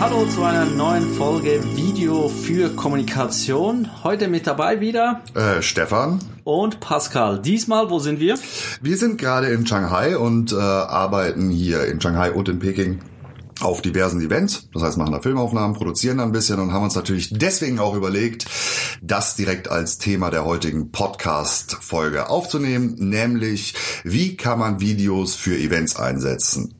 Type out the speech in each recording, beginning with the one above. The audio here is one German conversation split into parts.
Hallo zu einer neuen Folge Video für Kommunikation. Heute mit dabei wieder äh, Stefan und Pascal. Diesmal, wo sind wir? Wir sind gerade in Shanghai und äh, arbeiten hier in Shanghai und in Peking auf diversen Events. Das heißt, machen da Filmaufnahmen, produzieren da ein bisschen und haben uns natürlich deswegen auch überlegt, das direkt als Thema der heutigen Podcast-Folge aufzunehmen, nämlich wie kann man Videos für Events einsetzen?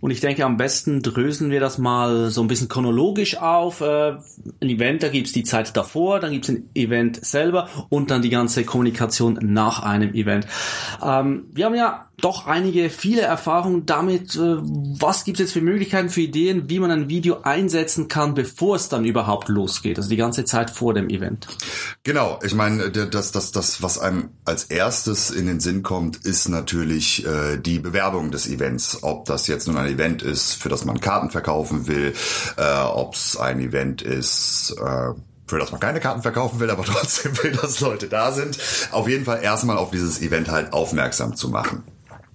Und ich denke, am besten dröseln wir das mal so ein bisschen chronologisch auf. Äh, ein Event, da gibt's die Zeit davor, dann gibt's ein Event selber und dann die ganze Kommunikation nach einem Event. Ähm, wir haben ja doch einige, viele Erfahrungen damit, äh, was gibt es jetzt für Möglichkeiten, für Ideen, wie man ein Video einsetzen kann, bevor es dann überhaupt losgeht, also die ganze Zeit vor dem Event. Genau, ich meine, das, das, das, was einem als erstes in den Sinn kommt, ist natürlich äh, die Bewerbung des Events. Ob das jetzt nun ein Event ist, für das man Karten verkaufen will, äh, ob es ein Event ist, äh, für das man keine Karten verkaufen will, aber trotzdem will, dass Leute da sind. Auf jeden Fall erstmal auf dieses Event halt aufmerksam zu machen.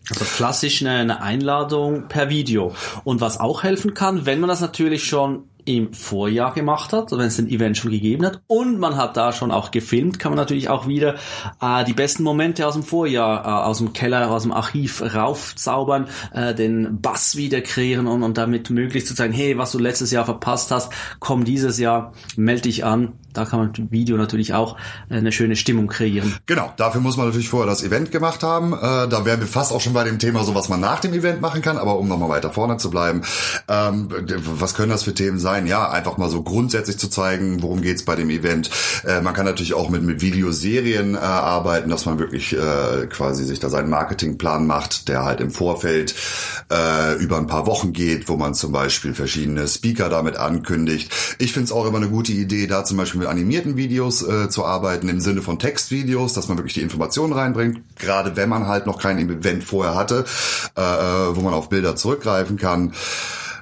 Also klassisch eine, Einladung per Video. Und was auch helfen kann, wenn man das natürlich schon im Vorjahr gemacht hat, wenn es den Event schon gegeben hat. Und man hat da schon auch gefilmt, kann man natürlich auch wieder äh, die besten Momente aus dem Vorjahr, äh, aus dem Keller, aus dem Archiv raufzaubern, äh, den Bass wieder kreieren und, und damit möglichst zu zeigen, hey, was du letztes Jahr verpasst hast, komm dieses Jahr, melde dich an, da kann man mit Video natürlich auch äh, eine schöne Stimmung kreieren. Genau, dafür muss man natürlich vorher das Event gemacht haben. Äh, da wären wir fast auch schon bei dem Thema, so was man nach dem Event machen kann. Aber um nochmal weiter vorne zu bleiben, ähm, was können das für Themen sein? Ja, einfach mal so grundsätzlich zu zeigen, worum geht's bei dem Event. Äh, man kann natürlich auch mit, mit Videoserien äh, arbeiten, dass man wirklich äh, quasi sich da seinen Marketingplan macht, der halt im Vorfeld äh, über ein paar Wochen geht, wo man zum Beispiel verschiedene Speaker damit ankündigt. Ich finde es auch immer eine gute Idee, da zum Beispiel mit animierten Videos äh, zu arbeiten, im Sinne von Textvideos, dass man wirklich die Informationen reinbringt, gerade wenn man halt noch kein Event vorher hatte, äh, äh, wo man auf Bilder zurückgreifen kann.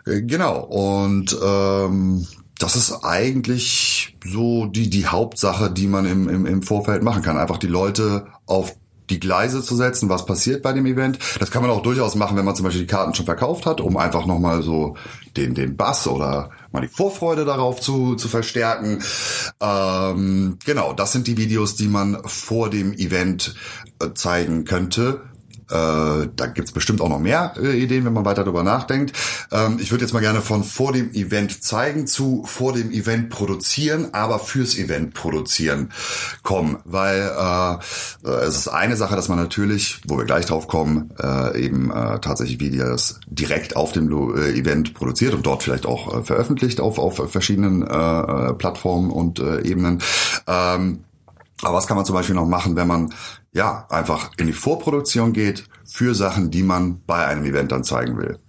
Äh, genau, und ähm, das ist eigentlich so die, die Hauptsache, die man im, im, im Vorfeld machen kann. Einfach die Leute auf die Gleise zu setzen, was passiert bei dem Event. Das kann man auch durchaus machen, wenn man zum Beispiel die Karten schon verkauft hat, um einfach nochmal so den, den Bass oder mal die Vorfreude darauf zu, zu verstärken. Ähm, genau, das sind die Videos, die man vor dem Event äh, zeigen könnte äh, da gibt's bestimmt auch noch mehr äh, Ideen, wenn man weiter darüber nachdenkt. Ähm, ich würde jetzt mal gerne von vor dem Event zeigen zu vor dem Event produzieren, aber fürs Event produzieren kommen, weil äh, äh, es ist eine Sache, dass man natürlich, wo wir gleich drauf kommen, äh, eben äh, tatsächlich Videos direkt auf dem äh, Event produziert und dort vielleicht auch äh, veröffentlicht auf, auf verschiedenen äh, äh Plattformen und äh, Ebenen. Ähm, aber was kann man zum Beispiel noch machen, wenn man ja einfach in die Vorproduktion geht für Sachen, die man bei einem Event dann zeigen will?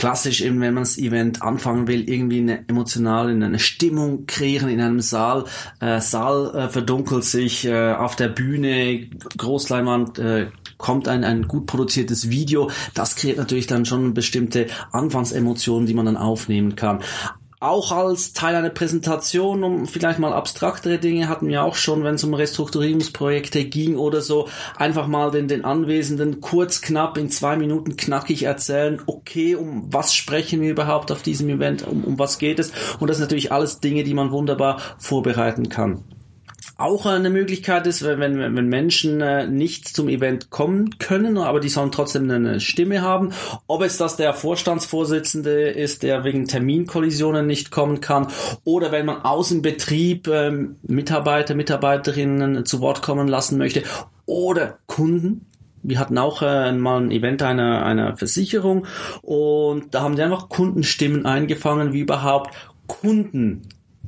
klassisch eben, wenn man das Event anfangen will, irgendwie eine emotionale, eine Stimmung kreieren in einem Saal. Äh, Saal äh, verdunkelt sich, äh, auf der Bühne, Großleinwand, äh, kommt ein, ein gut produziertes Video. Das kreiert natürlich dann schon bestimmte Anfangsemotionen, die man dann aufnehmen kann auch als Teil einer Präsentation, um vielleicht mal abstraktere Dinge hatten wir auch schon, wenn es um Restrukturierungsprojekte ging oder so, einfach mal den, den Anwesenden kurz, knapp, in zwei Minuten knackig erzählen, okay, um was sprechen wir überhaupt auf diesem Event, um, um was geht es? Und das sind natürlich alles Dinge, die man wunderbar vorbereiten kann auch eine Möglichkeit ist, wenn, wenn, wenn Menschen äh, nicht zum Event kommen können, aber die sollen trotzdem eine Stimme haben. Ob es das der Vorstandsvorsitzende ist, der wegen Terminkollisionen nicht kommen kann, oder wenn man aus dem Betrieb ähm, Mitarbeiter, Mitarbeiterinnen zu Wort kommen lassen möchte, oder Kunden, wir hatten auch äh, mal ein Event einer, einer Versicherung und da haben die einfach Kundenstimmen eingefangen, wie überhaupt Kunden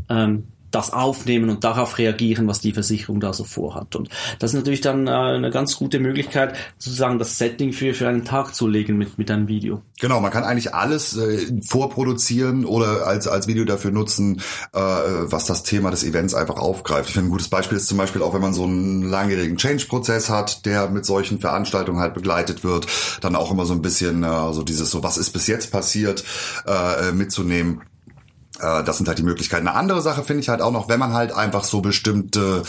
ähm, das aufnehmen und darauf reagieren, was die Versicherung da so vorhat. Und das ist natürlich dann äh, eine ganz gute Möglichkeit, sozusagen das Setting für, für einen Tag zu legen mit, mit einem Video. Genau, man kann eigentlich alles äh, vorproduzieren oder als, als Video dafür nutzen, äh, was das Thema des Events einfach aufgreift. Ich finde, ein gutes Beispiel ist zum Beispiel auch, wenn man so einen langjährigen Change-Prozess hat, der mit solchen Veranstaltungen halt begleitet wird, dann auch immer so ein bisschen äh, so dieses so, was ist bis jetzt passiert, äh, mitzunehmen äh, das sind halt die Möglichkeiten. Eine andere Sache finde ich halt auch noch, wenn man halt einfach so bestimmte,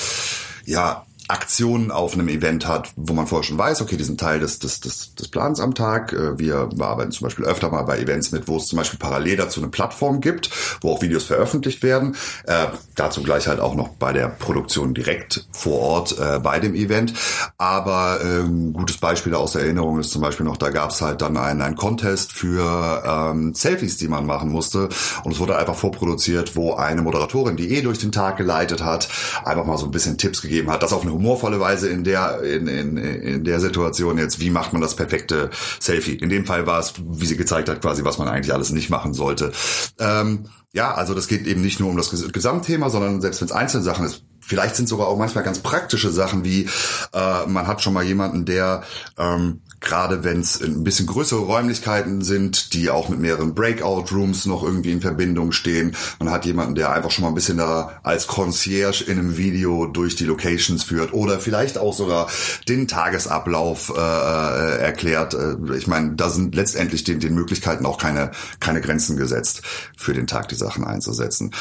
ja, Aktionen auf einem Event hat, wo man vorher schon weiß, okay, die sind Teil des, des, des, des Plans am Tag. Äh, wir arbeiten zum Beispiel öfter mal bei Events mit, wo es zum Beispiel parallel dazu eine Plattform gibt, wo auch Videos veröffentlicht werden. Äh, dazu gleich halt auch noch bei der Produktion direkt vor Ort äh, bei dem Event. Aber ähm, gutes Beispiel aus Erinnerung ist zum Beispiel noch, da gab es halt dann einen, einen Contest für ähm, Selfies, die man machen musste. Und es wurde einfach vorproduziert, wo eine Moderatorin, die eh durch den Tag geleitet hat, einfach mal so ein bisschen Tipps gegeben hat, das auf eine humorvolle Weise in der, in, in, in der Situation jetzt, wie macht man das perfekte Selfie. In dem Fall war es, wie sie gezeigt hat, quasi, was man eigentlich alles nicht machen sollte. Ähm, ja, also das geht eben nicht nur um das Gesamtthema, sondern selbst wenn es einzelne Sachen ist, vielleicht sind sogar auch manchmal ganz praktische Sachen wie äh, man hat schon mal jemanden, der ähm, gerade wenn es ein bisschen größere Räumlichkeiten sind, die auch mit mehreren Breakout-Rooms noch irgendwie in Verbindung stehen. Man hat jemanden, der einfach schon mal ein bisschen da als Concierge in einem Video durch die Locations führt oder vielleicht auch sogar den Tagesablauf äh, äh erklärt. Äh, ich meine, da sind letztendlich den, den Möglichkeiten auch keine, keine Grenzen gesetzt, für den Tag die Sachen einzusetzen.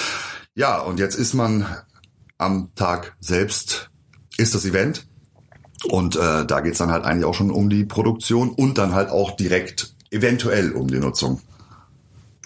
Ja, und jetzt ist man am Tag selbst, ist das Event. Und äh, da geht's dann halt eigentlich auch schon um die Produktion und dann halt auch direkt eventuell um die Nutzung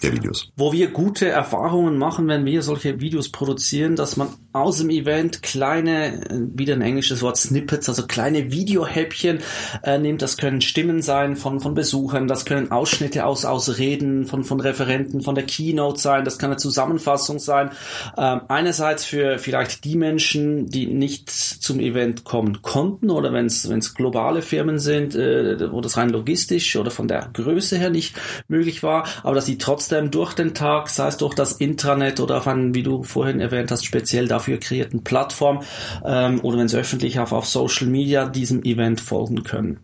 der Videos. Wo wir gute Erfahrungen machen, wenn wir solche Videos produzieren, dass man aus dem Event kleine, äh, wieder ein englisches Wort Snippets, also kleine Videohäppchen äh, nimmt. Das können Stimmen sein von, von Besuchern, das können Ausschnitte aus, aus Reden von, von Referenten, von der Keynote sein, das kann eine Zusammenfassung sein. Ähm, einerseits für vielleicht die Menschen, die nicht zum Event kommen konnten oder wenn es globale Firmen sind, äh, wo das rein logistisch oder von der Größe her nicht möglich war, aber dass sie trotzdem durch den Tag, sei es durch das Intranet oder auf einen, wie du vorhin erwähnt hast, speziell dafür kreierten Plattform ähm, oder wenn es öffentlich auf, auf Social Media diesem Event folgen können.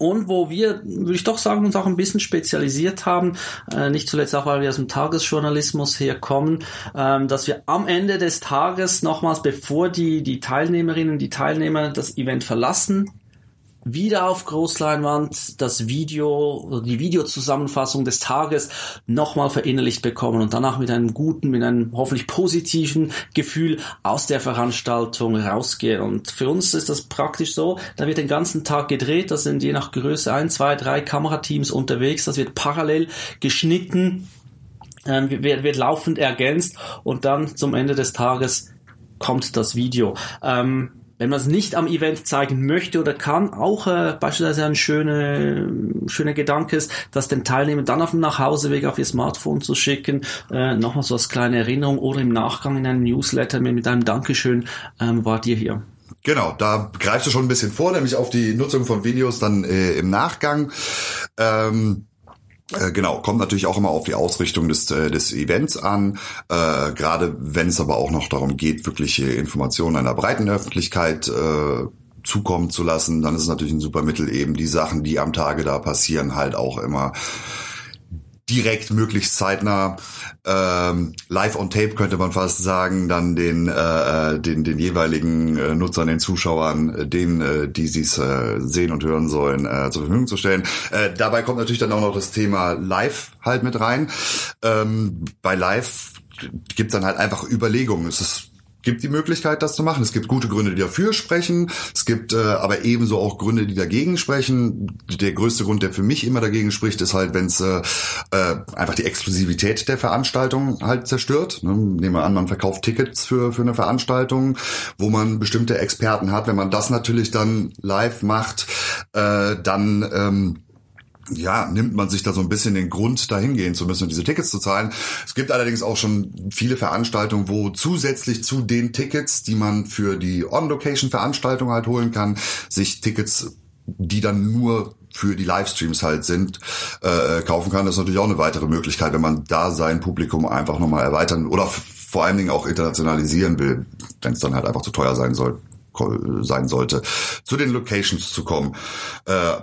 Und wo wir, würde ich doch sagen, uns auch ein bisschen spezialisiert haben, äh, nicht zuletzt auch, weil wir aus dem Tagesjournalismus herkommen, ähm, dass wir am Ende des Tages nochmals, bevor die, die Teilnehmerinnen, die Teilnehmer das Event verlassen, wieder auf Großleinwand das Video, die Videozusammenfassung des Tages nochmal verinnerlicht bekommen und danach mit einem guten, mit einem hoffentlich positiven Gefühl aus der Veranstaltung rausgehen. Und für uns ist das praktisch so, da wird den ganzen Tag gedreht, da sind je nach Größe ein, zwei, drei Kamerateams unterwegs, das wird parallel geschnitten, äh, wird, wird laufend ergänzt und dann zum Ende des Tages kommt das Video. Ähm, wenn man es nicht am Event zeigen möchte oder kann, auch äh, beispielsweise ein schöner schöner Gedanke ist, das den Teilnehmern dann auf dem Nachhauseweg auf ihr Smartphone zu schicken, äh, nochmal so als kleine Erinnerung oder im Nachgang in einem Newsletter mit, mit einem Dankeschön ähm, wart ihr hier. Genau, da greifst du schon ein bisschen vor, nämlich auf die Nutzung von Videos dann äh, im Nachgang. Ähm äh, Genau, kommt natürlich auch immer auf die Ausrichtung des, äh, des Events an. Äh, Gerade wenn es aber auch noch darum geht, wirkliche Informationen einer breiten Öffentlichkeit äh, zukommen zu lassen, dann ist es natürlich ein super Mittel, eben die Sachen, die am Tage da passieren, halt auch immer direkt möglichst zeitnah ähm, live on tape könnte man fast sagen, dann den äh, den den jeweiligen äh, Nutzern, den Zuschauern, äh, denen äh, die sie äh, sehen und hören sollen, äh, zur Verfügung zu stellen. Äh, dabei kommt natürlich dann auch noch das Thema Live halt mit rein. Ähm, bei Live gibt's dann halt einfach Überlegungen. Es ist gibt die Möglichkeit, das zu machen. Es gibt gute Gründe, die dafür sprechen. Es gibt äh, aber ebenso auch Gründe, die dagegen sprechen. Der größte Grund, der für mich immer dagegen spricht, ist halt, wenn es äh, äh, einfach die Exklusivität der Veranstaltung halt zerstört. Ne? Nehmen wir an, man verkauft Tickets für, für eine Veranstaltung, wo man bestimmte Experten hat. Wenn man das natürlich dann live macht, äh, dann ähm, ja, nimmt man sich da so ein bisschen den Grund, dahin gehen zu müssen und diese Tickets zu zahlen. Es gibt allerdings auch schon viele Veranstaltungen, wo zusätzlich zu den Tickets, die man für die On-Location-Veranstaltung halt holen kann, sich Tickets, die dann nur für die Livestreams halt sind, äh, kaufen kann. Das ist natürlich auch eine weitere Möglichkeit, wenn man da sein Publikum einfach nochmal erweitern oder vor allen Dingen auch internationalisieren will, wenn es dann halt einfach zu teuer sein soll sein sollte, zu den Locations zu kommen. Äh,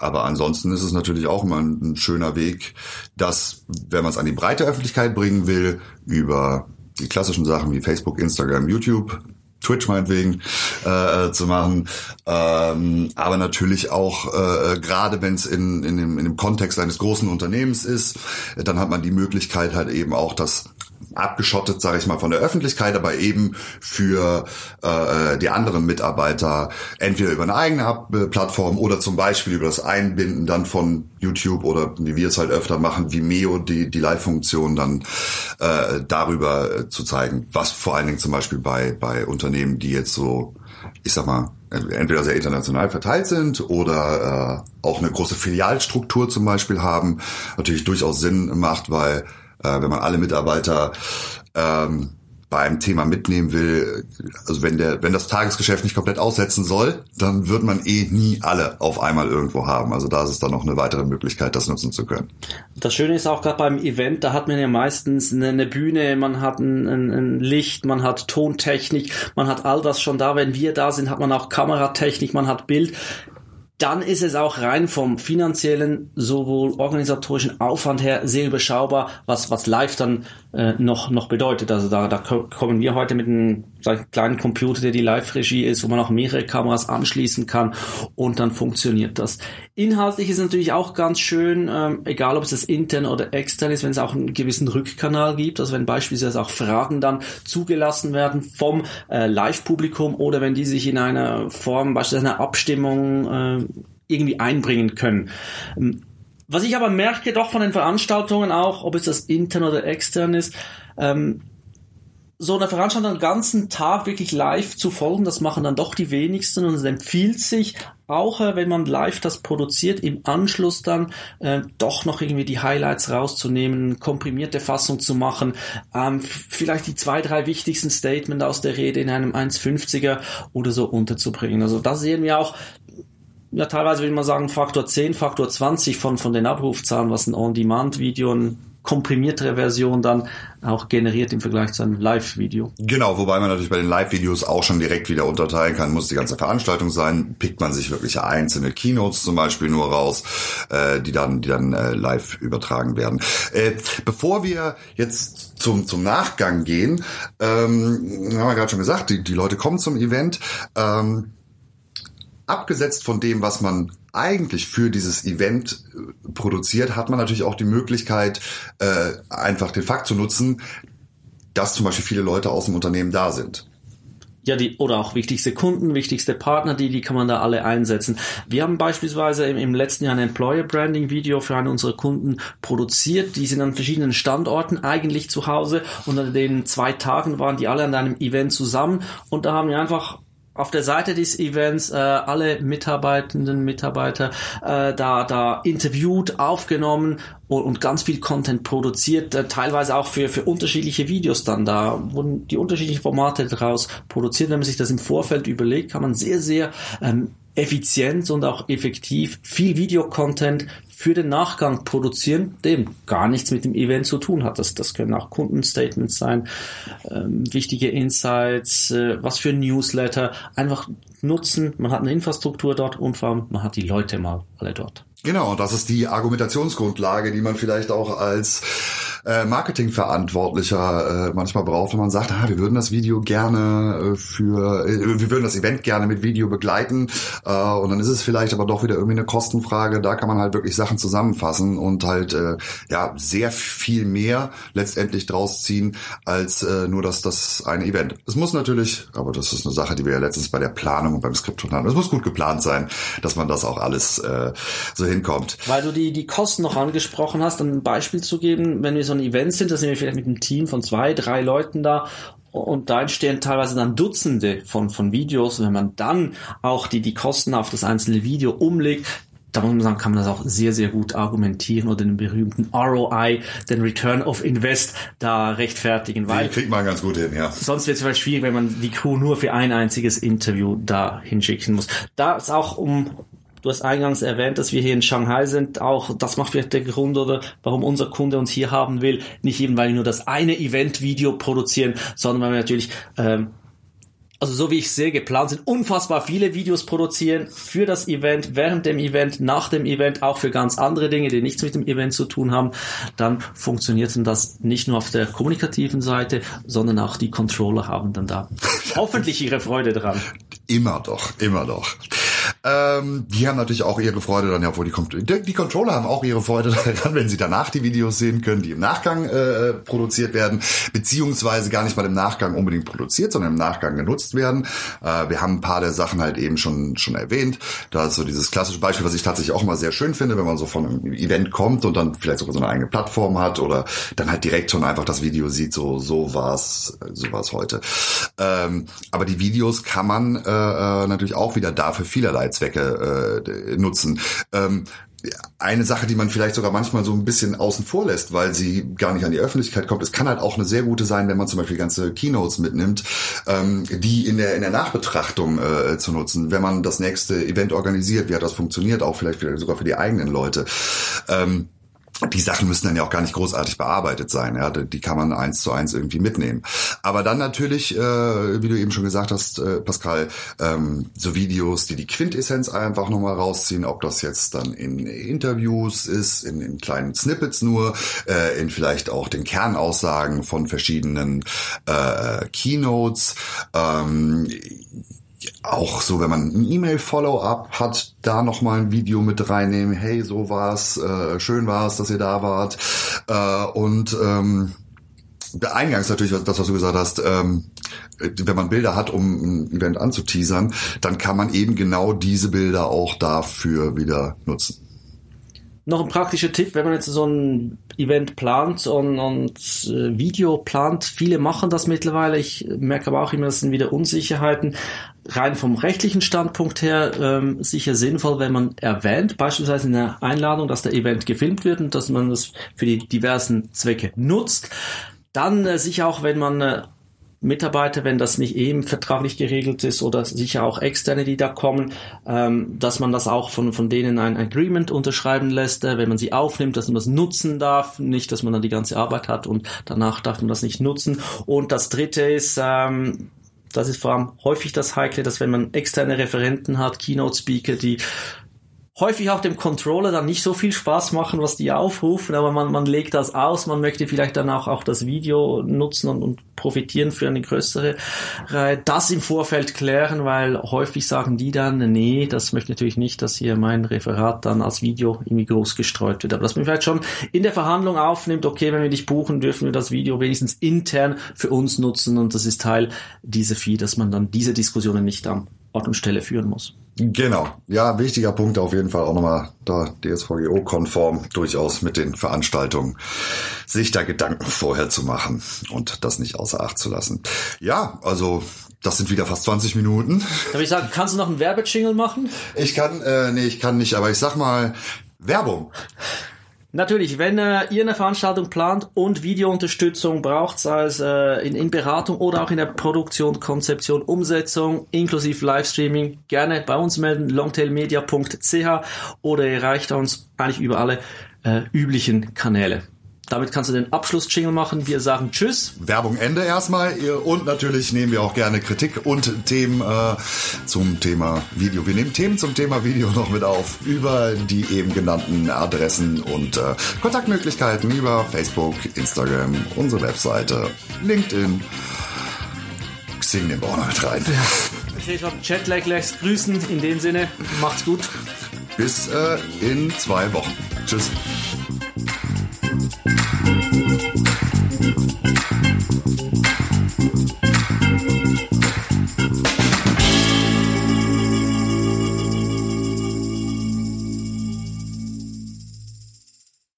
aber ansonsten ist es natürlich auch immer ein, ein schöner Weg, dass, wenn man es an die breite Öffentlichkeit bringen will, über die klassischen Sachen wie Facebook, Instagram, YouTube, Twitch meinetwegen äh, zu machen, ähm, aber natürlich auch äh, gerade wenn es in, in, dem, in dem Kontext eines großen Unternehmens ist, dann hat man die Möglichkeit halt eben auch das abgeschottet, sage ich mal, von der Öffentlichkeit, aber eben für äh, die anderen Mitarbeiter entweder über eine eigene Plattform oder zum Beispiel über das Einbinden dann von YouTube oder wie wir es halt öfter machen, Vimeo, die, die Live-Funktion dann äh, darüber zu zeigen, was vor allen Dingen zum Beispiel bei, bei Unternehmen, die jetzt so, ich sag mal, entweder sehr international verteilt sind oder äh, auch eine große Filialstruktur zum Beispiel haben, natürlich durchaus Sinn macht, weil äh, wenn man alle Mitarbeiter ähm, beim Thema mitnehmen will, also wenn der, wenn das Tagesgeschäft nicht komplett aussetzen soll, dann wird man eh nie alle auf einmal irgendwo haben. Also da ist es dann noch eine weitere Möglichkeit, das nutzen zu können. Das Schöne ist auch gerade beim Event, da hat man ja meistens eine, eine Bühne, man hat ein, ein, ein, Licht, man hat Tontechnik, man hat all das schon da. Wenn wir da sind, hat man auch Kameratechnik, man hat Bild dann ist es auch rein vom finanziellen sowohl organisatorischen Aufwand her sehr überschaubar, was was live dann äh, noch noch bedeutet. Also da da kommen wir heute mit einem kleinen Computer, der die Live-Regie ist, wo man auch mehrere Kameras anschließen kann und dann funktioniert das. Inhaltlich ist natürlich auch ganz schön, ähm, egal ob es das intern oder extern ist, wenn es auch einen gewissen Rückkanal gibt, also wenn beispielsweise auch Fragen dann zugelassen werden vom äh, Live-Publikum oder wenn die sich in einer Form, beispielsweise einer Abstimmung äh, irgendwie einbringen können. Ähm, was ich aber merke doch von den Veranstaltungen auch, ob es das intern oder extern ist, ähm, so eine Veranstaltung den ganzen Tag wirklich live zu folgen, das machen dann doch die wenigsten und es empfiehlt sich auch, äh, wenn man live das produziert, im Anschluss dann äh, doch noch irgendwie die Highlights rauszunehmen, komprimierte Fassung zu machen, ähm, vielleicht die zwei, drei wichtigsten Statements aus der Rede in einem 1,50er oder so unterzubringen. Also da sehen wir auch, ja, teilweise würde man sagen, Faktor 10, Faktor 20 von, von den Abrufzahlen, was ein On-Demand-Video, eine komprimiertere Version dann auch generiert im Vergleich zu einem Live-Video. Genau, wobei man natürlich bei den Live-Videos auch schon direkt wieder unterteilen kann, muss die ganze Veranstaltung sein, pickt man sich wirklich einzelne Keynotes zum Beispiel nur raus, äh, die dann, die dann äh, live übertragen werden. Äh, bevor wir jetzt zum, zum Nachgang gehen, ähm, haben wir gerade schon gesagt, die, die Leute kommen zum Event. Ähm, abgesetzt von dem, was man eigentlich für dieses Event äh, produziert, hat man natürlich auch die Möglichkeit, äh, einfach den Fakt zu nutzen, dass zum Beispiel viele Leute aus dem Unternehmen da sind. Ja, die, oder auch wichtigste Kunden, wichtigste Partner, die, die kann man da alle einsetzen. Wir haben beispielsweise im, im letzten Jahr ein Employer Branding Video für einen unserer Kunden produziert. Die sind an verschiedenen Standorten eigentlich zu Hause und an den zwei Tagen waren die alle an einem Event zusammen und da haben wir einfach auf der Seite des Events äh, alle Mitarbeitenden, Mitarbeiter äh, da, da interviewt, aufgenommen und, und ganz viel Content produziert, äh, teilweise auch für, für unterschiedliche Videos dann. Da wurden die unterschiedlichen Formate daraus produziert. Wenn man sich das im Vorfeld überlegt, kann man sehr, sehr ähm, effizient und auch effektiv viel Videocontent für den Nachgang produzieren, dem gar nichts mit dem Event zu tun hat. Das, das können auch Kundenstatements sein, ähm, wichtige Insights, äh, was für Newsletter. Einfach nutzen, man hat eine Infrastruktur dort und vor allem man hat die Leute mal alle dort. Genau, das ist die Argumentationsgrundlage, die man vielleicht auch als äh, Marketingverantwortlicher äh, manchmal braucht, wenn man sagt, ah, wir würden das Video gerne äh, für, äh, wir würden das Event gerne mit Video begleiten äh, und dann ist es vielleicht aber doch wieder irgendwie eine Kostenfrage. Da kann man halt wirklich Sachen zusammenfassen und halt äh, ja sehr viel mehr letztendlich draus ziehen als äh, nur das das eine Event. Es muss natürlich, aber das ist eine Sache, die wir ja letztens bei der Planung und beim Skript haben. Es muss gut geplant sein, dass man das auch alles äh, so hinkommt. Weil du die die Kosten noch angesprochen hast, um ein Beispiel zu geben, wenn wir so ein Event sind, da sind wir vielleicht mit einem Team von zwei, drei Leuten da und da entstehen teilweise dann Dutzende von, von Videos. Und wenn man dann auch die, die Kosten auf das einzelne Video umlegt, da muss man sagen, kann man das auch sehr, sehr gut argumentieren oder den berühmten ROI, den Return of Invest, da rechtfertigen. Weil die kriegt man ganz gut hin, ja. Sonst wird es vielleicht schwierig, wenn man die Crew nur für ein einziges Interview da hinschicken muss. Da ist auch um Du hast eingangs erwähnt, dass wir hier in Shanghai sind. Auch das macht vielleicht der Grund oder warum unser Kunde uns hier haben will. Nicht eben, weil wir nur das eine Event-Video produzieren, sondern weil wir natürlich, ähm, also so wie ich sehe, geplant sind, unfassbar viele Videos produzieren für das Event, während dem Event, nach dem Event, auch für ganz andere Dinge, die nichts mit dem Event zu tun haben. Dann funktioniert das nicht nur auf der kommunikativen Seite, sondern auch die Controller haben dann da hoffentlich ihre Freude dran. Immer doch, immer doch. Ähm, die haben natürlich auch ihre Freude dann ja, obwohl die, die, die Controller haben auch ihre Freude daran, wenn sie danach die Videos sehen können, die im Nachgang äh, produziert werden, beziehungsweise gar nicht mal im Nachgang unbedingt produziert, sondern im Nachgang genutzt werden. Äh, wir haben ein paar der Sachen halt eben schon schon erwähnt. Da ist so dieses klassische Beispiel, was ich tatsächlich auch immer sehr schön finde, wenn man so von einem Event kommt und dann vielleicht sogar so eine eigene Plattform hat oder dann halt direkt schon einfach das Video sieht, so so war's, so war's heute. Ähm, aber die Videos kann man äh, äh natürlich auch wieder dafür vielerlei Zwecke äh, nutzen. Ähm, eine Sache, die man vielleicht sogar manchmal so ein bisschen außen vor lässt, weil sie gar nicht an die Öffentlichkeit kommt. Es kann halt auch eine sehr gute sein, wenn man zum Beispiel ganze Keynotes mitnimmt, ähm, die in der in der Nachbetrachtung äh, zu nutzen, wenn man das nächste Event organisiert, wie hat das funktioniert, auch vielleicht sogar für die eigenen Leute. Ähm, die Sachen müssen dann ja auch gar nicht großartig bearbeitet sein. Ja, die kann man eins zu eins irgendwie mitnehmen. Aber dann natürlich, äh, wie du eben schon gesagt hast, äh, Pascal, ähm, so Videos, die die Quintessenz einfach nochmal rausziehen, ob das jetzt dann in Interviews ist, in, in kleinen Snippets nur, äh, in vielleicht auch den Kernaussagen von verschiedenen äh, Keynotes. Ähm, auch so, wenn man ein E-Mail-Follow-up hat, da nochmal ein Video mit reinnehmen. Hey, so war's, äh, schön war's, dass ihr da wart. Äh, und ähm, eingangs natürlich das, was du gesagt hast, ähm, wenn man Bilder hat, um ein Event anzuteasern, dann kann man eben genau diese Bilder auch dafür wieder nutzen. Noch ein praktischer Tipp, wenn man jetzt so ein Event plant und, und äh, Video plant. Viele machen das mittlerweile. Ich merke aber auch immer, das sind wieder Unsicherheiten. Rein vom rechtlichen Standpunkt her ähm, sicher sinnvoll, wenn man erwähnt, beispielsweise in der Einladung, dass der Event gefilmt wird und dass man das für die diversen Zwecke nutzt. Dann äh, sicher auch, wenn man äh, Mitarbeiter, wenn das nicht eben vertraglich geregelt ist oder sicher auch externe, die da kommen, ähm, dass man das auch von, von denen ein Agreement unterschreiben lässt, äh, wenn man sie aufnimmt, dass man das nutzen darf, nicht, dass man dann die ganze Arbeit hat und danach darf man das nicht nutzen. Und das dritte ist, ähm, das ist vor allem häufig das Heikle, dass wenn man externe Referenten hat, Keynote-Speaker, die häufig auch dem Controller dann nicht so viel Spaß machen, was die aufrufen, aber man, man legt das aus, man möchte vielleicht dann auch, auch das Video nutzen und, und profitieren für eine größere Reihe. Das im Vorfeld klären, weil häufig sagen die dann, nee, das möchte ich natürlich nicht, dass hier mein Referat dann als Video irgendwie groß gestreut wird. Aber dass man vielleicht schon in der Verhandlung aufnimmt, okay, wenn wir dich buchen, dürfen wir das Video wenigstens intern für uns nutzen und das ist Teil dieser Fee, dass man dann diese Diskussionen nicht am Ort und Stelle führen muss. Genau. Ja, wichtiger Punkt auf jeden Fall auch nochmal da DSVGO-konform durchaus mit den Veranstaltungen sich da Gedanken vorher zu machen und das nicht außer Acht zu lassen. Ja, also das sind wieder fast 20 Minuten. Darf ich sagen, kannst du noch einen Werbejingle machen? Ich kann, äh, nee, ich kann nicht, aber ich sag mal Werbung. Natürlich, wenn äh, ihr eine Veranstaltung plant und Videounterstützung braucht, sei es äh, in, in Beratung oder auch in der Produktion, Konzeption, Umsetzung, inklusive Livestreaming, gerne bei uns melden, longtailmedia.ch oder erreicht uns eigentlich über alle äh, üblichen Kanäle. Damit kannst du den Abschluss-Jingle machen. Wir sagen Tschüss. Werbung Ende erstmal. Und natürlich nehmen wir auch gerne Kritik und Themen äh, zum Thema Video. Wir nehmen Themen zum Thema Video noch mit auf über die eben genannten Adressen und äh, Kontaktmöglichkeiten über Facebook, Instagram, unsere Webseite, LinkedIn. Xing den wir auch noch mit rein. Ich schon, Chatlag lässt grüßen. In dem Sinne, macht's gut. Bis äh, in zwei Wochen. Tschüss. thank you